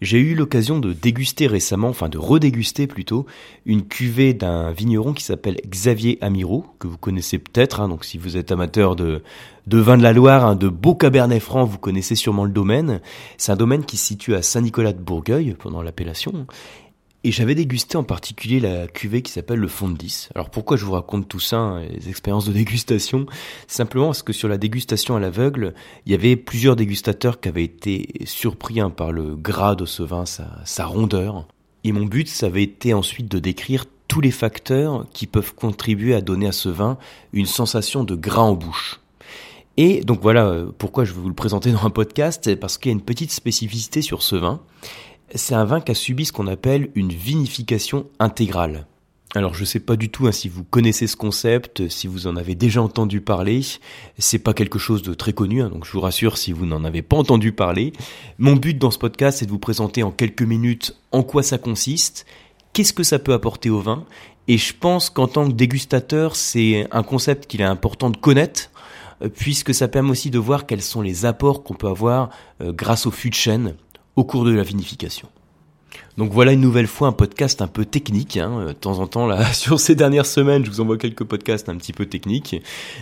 J'ai eu l'occasion de déguster récemment, enfin de redéguster plutôt, une cuvée d'un vigneron qui s'appelle Xavier Amiro, que vous connaissez peut-être, hein, donc si vous êtes amateur de, de vin de la Loire, hein, de beau cabernet franc, vous connaissez sûrement le domaine. C'est un domaine qui se situe à Saint-Nicolas de Bourgueil, pendant l'appellation, et j'avais dégusté en particulier la cuvée qui s'appelle le fond de 10. Alors pourquoi je vous raconte tout ça, hein, les expériences de dégustation? Simplement parce que sur la dégustation à l'aveugle, il y avait plusieurs dégustateurs qui avaient été surpris hein, par le gras de ce vin, sa, sa rondeur. Et mon but, ça avait été ensuite de décrire tous les facteurs qui peuvent contribuer à donner à ce vin une sensation de gras en bouche. Et donc voilà euh, pourquoi je vais vous le présenter dans un podcast, parce qu'il y a une petite spécificité sur ce vin c'est un vin qui a subi ce qu'on appelle une vinification intégrale. Alors je ne sais pas du tout hein, si vous connaissez ce concept, si vous en avez déjà entendu parler. C'est pas quelque chose de très connu, hein, donc je vous rassure si vous n'en avez pas entendu parler. Mon but dans ce podcast, c'est de vous présenter en quelques minutes en quoi ça consiste, qu'est-ce que ça peut apporter au vin, et je pense qu'en tant que dégustateur, c'est un concept qu'il est important de connaître, euh, puisque ça permet aussi de voir quels sont les apports qu'on peut avoir euh, grâce au fût de au cours de la vinification. Donc voilà une nouvelle fois un podcast un peu technique. Hein. De temps en temps, là, sur ces dernières semaines, je vous envoie quelques podcasts un petit peu techniques.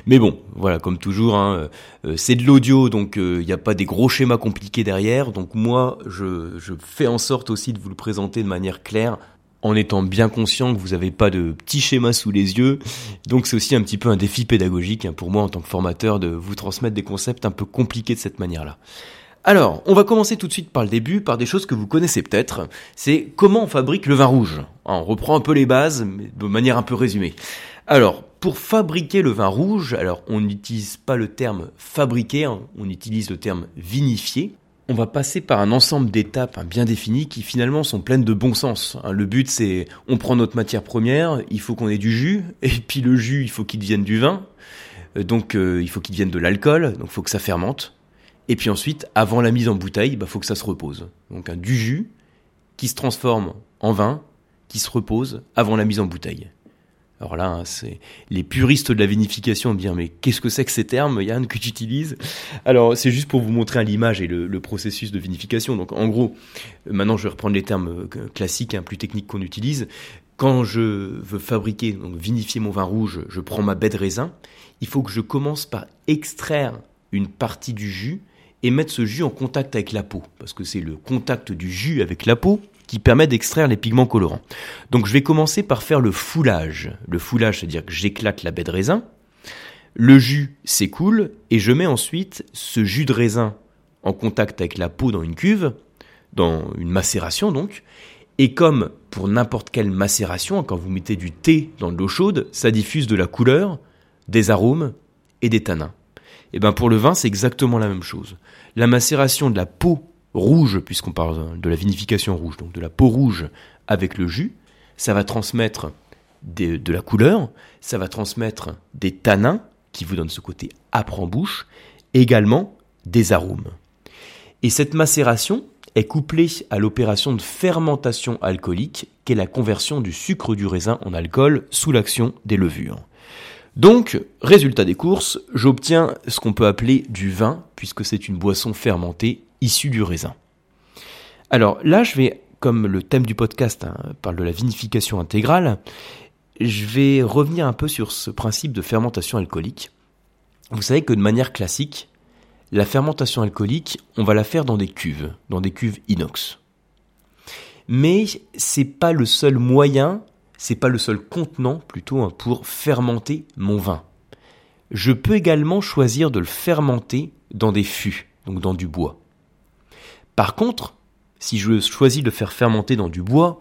Mais bon, voilà, comme toujours, hein, euh, c'est de l'audio, donc il euh, n'y a pas des gros schémas compliqués derrière. Donc moi, je, je fais en sorte aussi de vous le présenter de manière claire, en étant bien conscient que vous n'avez pas de petits schémas sous les yeux. Donc c'est aussi un petit peu un défi pédagogique hein, pour moi en tant que formateur de vous transmettre des concepts un peu compliqués de cette manière-là. Alors, on va commencer tout de suite par le début, par des choses que vous connaissez peut-être. C'est comment on fabrique le vin rouge. Ah, on reprend un peu les bases, mais de manière un peu résumée. Alors, pour fabriquer le vin rouge, alors on n'utilise pas le terme fabriquer, hein, on utilise le terme vinifier. On va passer par un ensemble d'étapes hein, bien définies qui finalement sont pleines de bon sens. Hein. Le but c'est on prend notre matière première, il faut qu'on ait du jus, et puis le jus il faut qu'il devienne du vin, euh, donc euh, il faut qu'il devienne de l'alcool, donc il faut que ça fermente. Et puis ensuite, avant la mise en bouteille, il bah, faut que ça se repose. Donc du jus qui se transforme en vin, qui se repose avant la mise en bouteille. Alors là, hein, c'est les puristes de la vinification dire mais qu'est-ce que c'est que ces termes, Yann, que tu utilises? Alors c'est juste pour vous montrer l'image et le, processus de vinification. Donc en gros, maintenant je vais reprendre les termes euh, classiques, hein, plus techniques qu'on utilise. Quand je veux fabriquer, donc vinifier mon vin rouge, je prends ma baie de raisin. Il faut que je commence par extraire une partie du jus et mettre ce jus en contact avec la peau, parce que c'est le contact du jus avec la peau qui permet d'extraire les pigments colorants. Donc je vais commencer par faire le foulage. Le foulage, c'est-à-dire que j'éclate la baie de raisin, le jus s'écoule et je mets ensuite ce jus de raisin en contact avec la peau dans une cuve, dans une macération donc, et comme pour n'importe quelle macération, quand vous mettez du thé dans de l'eau chaude, ça diffuse de la couleur, des arômes et des tanins. Eh ben pour le vin, c'est exactement la même chose. La macération de la peau rouge, puisqu'on parle de la vinification rouge, donc de la peau rouge avec le jus, ça va transmettre de la couleur, ça va transmettre des tanins qui vous donnent ce côté âpre en bouche, également des arômes. Et cette macération est couplée à l'opération de fermentation alcoolique, qui est la conversion du sucre du raisin en alcool sous l'action des levures. Donc, résultat des courses, j'obtiens ce qu'on peut appeler du vin, puisque c'est une boisson fermentée issue du raisin. Alors là, je vais, comme le thème du podcast hein, parle de la vinification intégrale, je vais revenir un peu sur ce principe de fermentation alcoolique. Vous savez que de manière classique, la fermentation alcoolique, on va la faire dans des cuves, dans des cuves inox. Mais c'est pas le seul moyen c'est pas le seul contenant plutôt hein, pour fermenter mon vin. Je peux également choisir de le fermenter dans des fûts, donc dans du bois. Par contre, si je choisis de le faire fermenter dans du bois,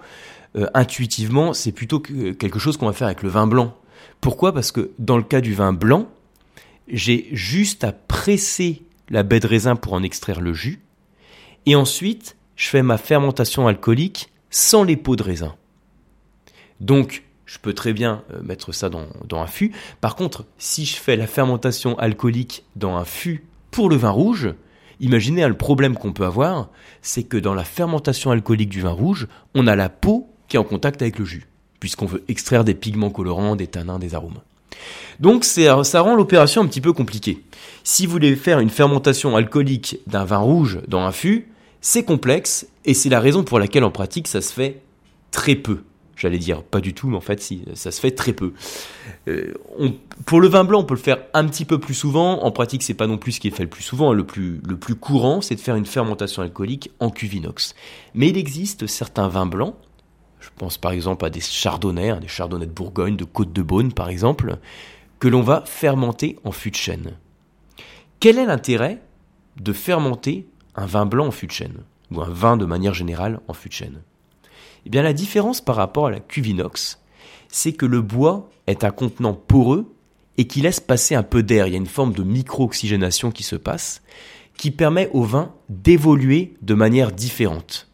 euh, intuitivement, c'est plutôt quelque chose qu'on va faire avec le vin blanc. Pourquoi? Parce que dans le cas du vin blanc, j'ai juste à presser la baie de raisin pour en extraire le jus, et ensuite je fais ma fermentation alcoolique sans les pots de raisin. Donc, je peux très bien euh, mettre ça dans, un fût. Par contre, si je fais la fermentation alcoolique dans un fût pour le vin rouge, imaginez le problème qu'on peut avoir, c'est que dans la fermentation alcoolique du vin rouge, on a la peau qui est en contact avec le jus, puisqu'on veut extraire des pigments colorants, des tanins, des arômes. Donc ça rend l'opération un petit peu compliquée. Si vous voulez faire une fermentation alcoolique d'un vin rouge dans un fût, C'est complexe et c'est la raison pour laquelle en pratique ça se fait très peu. J'allais dire pas du tout, mais en fait si, ça se fait très peu. Euh, pour le vin blanc, on peut le faire un petit peu plus souvent. En pratique, c'est pas non plus ce qui est fait le plus souvent. Le plus, courant, c'est de faire une fermentation alcoolique en cuve inox. Mais il existe certains vins blancs. Je pense par exemple à des chardonnays, hein, des chardonnays de Bourgogne, de Côte de Beaune par exemple, que l'on va fermenter en fût de chêne. Quel est l'intérêt de fermenter un vin blanc en fût de chêne ou un vin de manière générale en fût de chêne? Eh bien, la différence par rapport à la cuve inox, c'est que le bois est un contenant poreux et qui laisse passer un peu d'air. Il y a une forme de micro-oxygénation qui se passe, qui permet au vin d'évoluer de manière différente.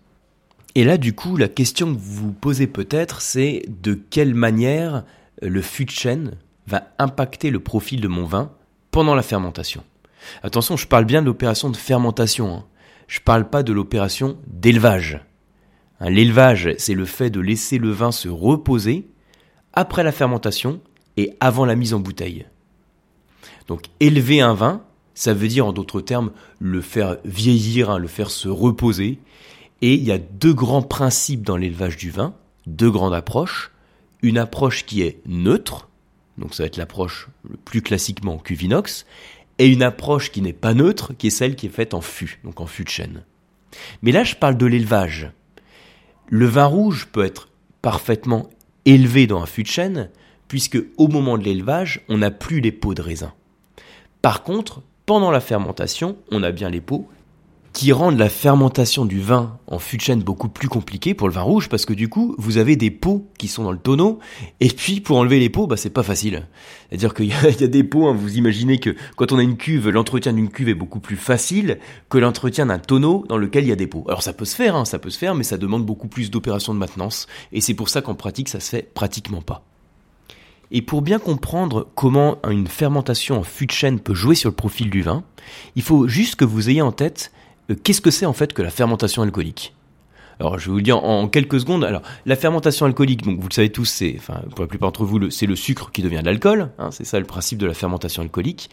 Et là, du coup, la question que vous vous posez peut-être, c'est de quelle manière le fût de chêne va impacter le profil de mon vin pendant la fermentation. Attention, je parle bien de l'opération de fermentation. Hein. Je ne parle pas de l'opération d'élevage. L'élevage, c'est le fait de laisser le vin se reposer après la fermentation et avant la mise en bouteille. Donc élever un vin, ça veut dire en d'autres termes le faire vieillir, hein, le faire se reposer. Et il y a deux grands principes dans l'élevage du vin, deux grandes approches. Une approche qui est neutre, donc ça va être l'approche plus classiquement en cuve inox, et une approche qui n'est pas neutre, qui est celle qui est faite en fût, donc en fût de chêne. Mais là, je parle de l'élevage. Le vin rouge peut être parfaitement élevé dans un fût de chêne, puisque au moment de l'élevage, on n'a plus les pots de raisin. Par contre, pendant la fermentation, on a bien les pots qui rendent la fermentation du vin en fût de chêne beaucoup plus compliquée pour le vin rouge parce que du coup, vous avez des pots qui sont dans le tonneau et puis pour enlever les pots, bah c'est pas facile. C'est-à-dire qu'il y, a des pots, hein, vous imaginez que quand on a une cuve, l'entretien d'une cuve est beaucoup plus facile que l'entretien d'un tonneau dans lequel il y a des pots. Alors ça peut se faire, hein, ça peut se faire, mais ça demande beaucoup plus d'opérations de maintenance et c'est pour ça qu'en pratique, ça se fait pratiquement pas. Et pour bien comprendre comment une fermentation en fût de chêne peut jouer sur le profil du vin, il faut juste que vous ayez en tête qu'est-ce que c'est en fait que la fermentation alcoolique? Alors, je vais vous le dire en quelques secondes. Alors, la fermentation alcoolique, donc vous le savez tous, c'est, enfin, pour la plupart d'entre vous, c'est le sucre qui devient de l'alcool. Hein, c'est ça le principe de la fermentation alcoolique.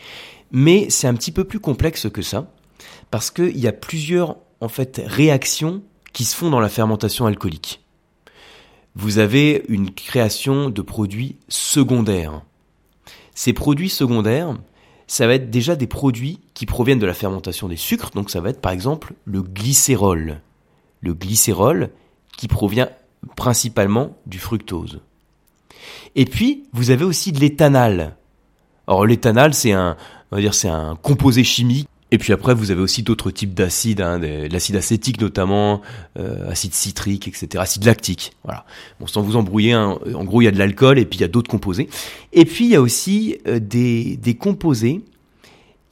Mais c'est un petit peu plus complexe que ça, parce qu'il y a plusieurs, en fait, réactions qui se font dans la fermentation alcoolique. Vous avez une création de produits secondaires. Ces produits secondaires, ça va être déjà des produits qui proviennent de la fermentation des sucres, donc ça va être par exemple le glycérol. Le glycérol qui provient principalement du fructose. Et puis, vous avez aussi de l'éthanal. Alors l'éthanal, c'est un, on dire, c'est un composé chimique et puis après, vous avez aussi d'autres types d'acides, hein, l'acide acétique notamment, euh, acide citrique, etc., acide lactique. Voilà. Bon, sans vous embrouiller, hein, en gros, il y a de l'alcool et puis il y a d'autres composés. Et puis il y a aussi euh, des, des composés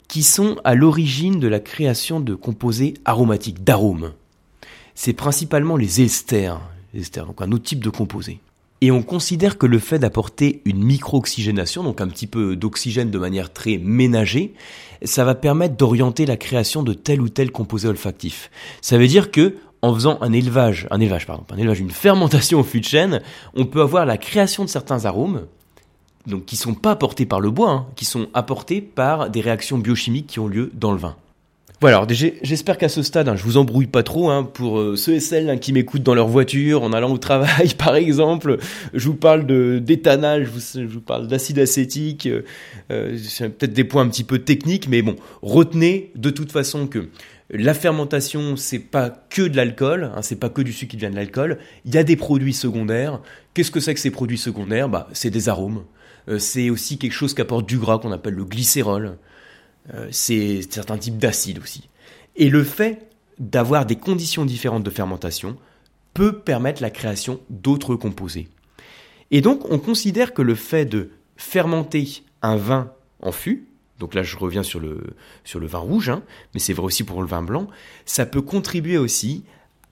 qui sont à l'origine de la création de composés aromatiques, d'arômes. C'est principalement les esters, les esters, donc un autre type de composé. Et on considère que le fait d'apporter une micro-oxygénation, donc un petit peu d'oxygène de manière très ménagée, ça va permettre d'orienter la création de tel ou tel composé olfactif. Ça veut dire que en faisant un élevage, un élevage pardon, un élevage, une fermentation au fût de chêne, on peut avoir la création de certains arômes, donc qui sont pas apportés par le bois, hein, qui sont apportés par des réactions biochimiques qui ont lieu dans le vin. Voilà, alors j'espère qu'à ce stade, hein, je vous embrouille pas trop. Hein, pour euh, ceux et celles hein, qui m'écoutent dans leur voiture, en allant au travail par exemple, je vous parle de d'éthanal, je vous, parle d'acide acétique, euh, euh, peut-être des points un petit peu techniques, mais bon, retenez de toute façon que la fermentation, c'est pas que de l'alcool, hein, c'est pas que du sucre qui vient de l'alcool. Il y a des produits secondaires. Qu'est-ce que c'est que ces produits secondaires? Bah, c'est des arômes. c'est aussi quelque chose qui apporte du gras qu'on appelle le glycérol. Euh, c'est certains types d'acides aussi. Et le fait d'avoir des conditions différentes de fermentation peut permettre la création d'autres composés. Et donc on considère que le fait de fermenter un vin en fût, donc là je reviens sur le, sur le vin rouge, hein, mais c'est vrai aussi pour le vin blanc, ça peut contribuer aussi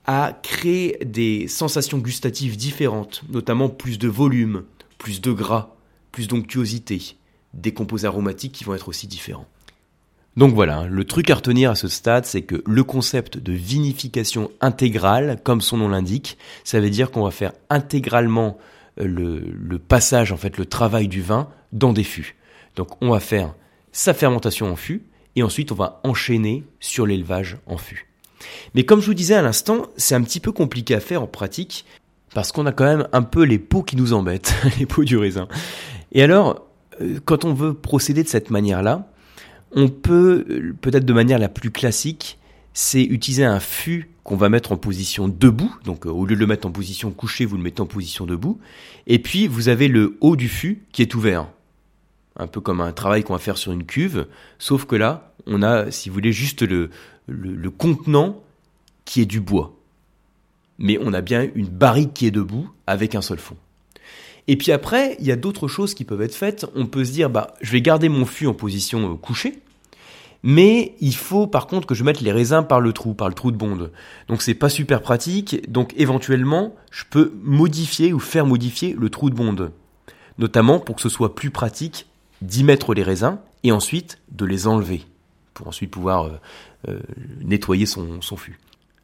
à créer des sensations gustatives différentes, notamment plus de volume, plus de gras, plus d'onctuosité, des composés aromatiques qui vont être aussi différents. Donc voilà, hein, le truc à retenir à ce stade, c'est que le concept de vinification intégrale, comme son nom l'indique, ça veut dire qu'on va faire intégralement euh, le, passage, en fait, le travail du vin dans des fûts. Donc on va faire sa fermentation en fût, et ensuite on va enchaîner sur l'élevage en fût. Mais comme je vous disais à l'instant, c'est un petit peu compliqué à faire en pratique parce qu'on a quand même un peu les pots qui nous embêtent, les pots du raisin. Et alors, euh, quand on veut procéder de cette manière-là, on peut, euh, peut-être de manière la plus classique, c'est utiliser un fût qu'on va mettre en position debout. Donc euh, au lieu de le mettre en position couchée, vous le mettez en position debout. Et puis vous avez le haut du fût qui est ouvert. Un peu comme un travail qu'on va faire sur une cuve. Sauf que là, on a, si vous voulez, juste le, le, contenant qui est du bois. Mais on a bien une barrique qui est debout avec un seul fond. Et puis après, il y a d'autres choses qui peuvent être faites. On peut se dire, bah, je vais garder mon fût en position euh, couchée. Mais il faut par contre que je mette les raisins par le trou, par le trou de bonde. Donc c'est pas super pratique. Donc éventuellement, je peux modifier ou faire modifier le trou de bonde. Notamment pour que ce soit plus pratique d'y mettre les raisins et ensuite de les enlever. Pour ensuite pouvoir euh, euh, nettoyer son, son fût.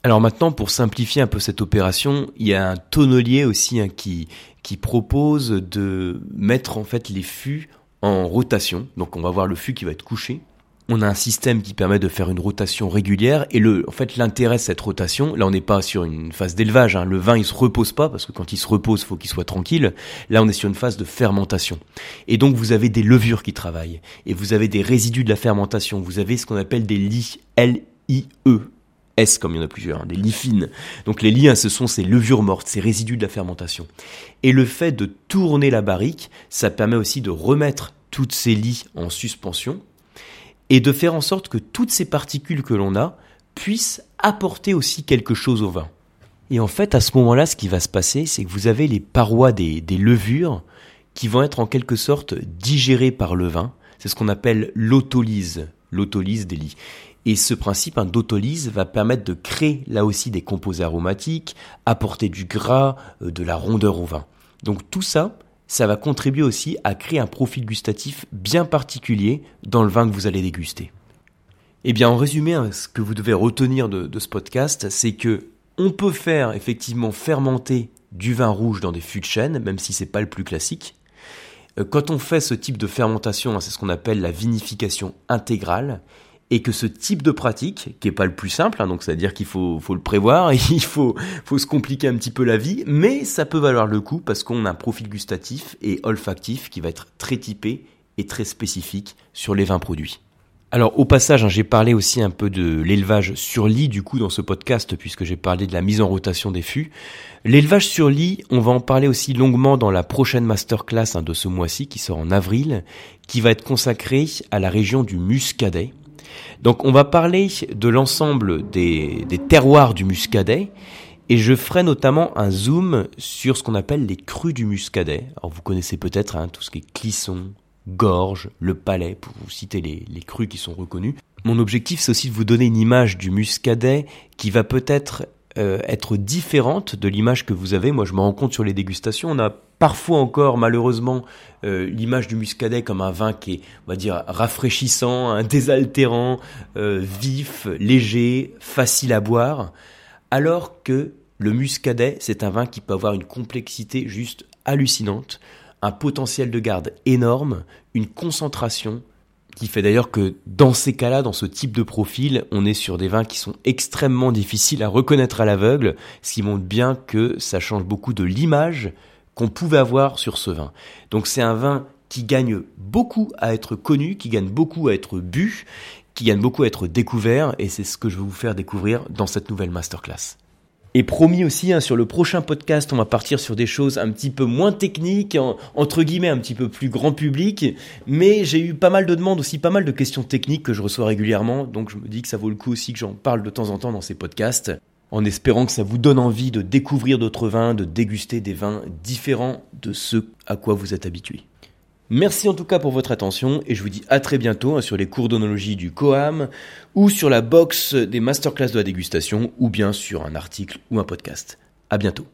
Alors maintenant, pour simplifier un peu cette opération, il y a un tonnelier aussi hein, qui, qui propose de mettre en fait les fûts en rotation. Donc on va voir le fût qui va être couché. On a un système qui permet de faire une rotation régulière. Et le en fait l'intérêt de cette rotation là on n'est pas sur une phase d'élevage hein. le vin il se repose pas parce que quand il se repose faut qu'il soit tranquille. Là on est sur une phase de fermentation. Et donc vous avez des levures qui travaillent. Et vous avez des résidus de la fermentation. Vous avez ce qu'on appelle des lits L I E S comme il y en a plusieurs, hein, des lits fines. Donc les lits, hein, ce sont ces levures mortes, ces résidus de la fermentation. Et le fait de tourner la barrique, ça permet aussi de remettre toutes ces lits en suspension et de faire en sorte que toutes ces particules que l'on a puissent apporter aussi quelque chose au vin. Et en fait, à ce moment-là, ce qui va se passer, c'est que vous avez les parois des, levures qui vont être en quelque sorte digérées par le vin. C'est ce qu'on appelle l'autolyse, l'autolyse des lits. Et ce principe d'autolyse va permettre de créer là aussi des composés aromatiques, apporter du gras, euh, de la rondeur au vin. Donc tout ça, ça va contribuer aussi à créer un profil gustatif bien particulier dans le vin que vous allez déguster. Eh bien, en résumé, hein, ce que vous devez retenir de, ce podcast, c'est que on peut faire effectivement fermenter du vin rouge dans des fûts de chêne, même si c'est pas le plus classique. Euh, quand on fait ce type de fermentation, hein, c'est ce qu'on appelle la vinification intégrale et que ce type de pratique, qui est pas le plus simple, hein, donc c'est-à-dire qu'il faut, le prévoir, il faut, faut se compliquer un petit peu la vie, mais ça peut valoir le coup parce qu'on a un profil gustatif et olfactif qui va être très typé et très spécifique sur les vins produits. Alors au passage, hein, j'ai parlé aussi un peu de l'élevage sur lit du coup dans ce podcast puisque j'ai parlé de la mise en rotation des fûts. L'élevage sur lit, on va en parler aussi longuement dans la prochaine masterclass hein, de ce mois-ci qui sort en avril, qui va être consacrée à la région du Muscadet. Donc on va parler de l'ensemble des, terroirs du muscadet et je ferai notamment un zoom sur ce qu'on appelle les crus du muscadet. Alors vous connaissez peut-être hein, tout ce qui est Clisson, Gorge, le Palais, pour vous citer les, les crus qui sont reconnus. Mon objectif c'est aussi de vous donner une image du muscadet qui va peut-être euh, être différente de l'image que vous avez. Moi, je me rends compte sur les dégustations, on a parfois encore, malheureusement, euh, l'image du muscadet comme un vin qui est, on va dire, rafraîchissant, un désaltérant, euh, vif, léger, facile à boire, alors que le muscadet, c'est un vin qui peut avoir une complexité juste hallucinante, un potentiel de garde énorme, une concentration qui fait d'ailleurs que dans ces cas-là, dans ce type de profil, on est sur des vins qui sont extrêmement difficiles à reconnaître à l'aveugle, ce qui montre bien que ça change beaucoup de l'image qu'on pouvait avoir sur ce vin. Donc c'est un vin qui gagne beaucoup à être connu, qui gagne beaucoup à être bu, qui gagne beaucoup à être découvert, et c'est ce que je vais vous faire découvrir dans cette nouvelle masterclass. Et promis aussi, hein, sur le prochain podcast, on va partir sur des choses un petit peu moins techniques, entre guillemets un petit peu plus grand public. Mais j'ai eu pas mal de demandes aussi, pas mal de questions techniques que je reçois régulièrement. Donc je me dis que ça vaut le coup aussi que j'en parle de temps en temps dans ces podcasts. En espérant que ça vous donne envie de découvrir d'autres vins, de déguster des vins différents de ceux à quoi vous êtes habitués. Merci en tout cas pour votre attention et je vous dis à très bientôt hein, sur les cours d'onologie du COAM ou sur la box des masterclass de la dégustation ou bien sur un article ou un podcast. À bientôt.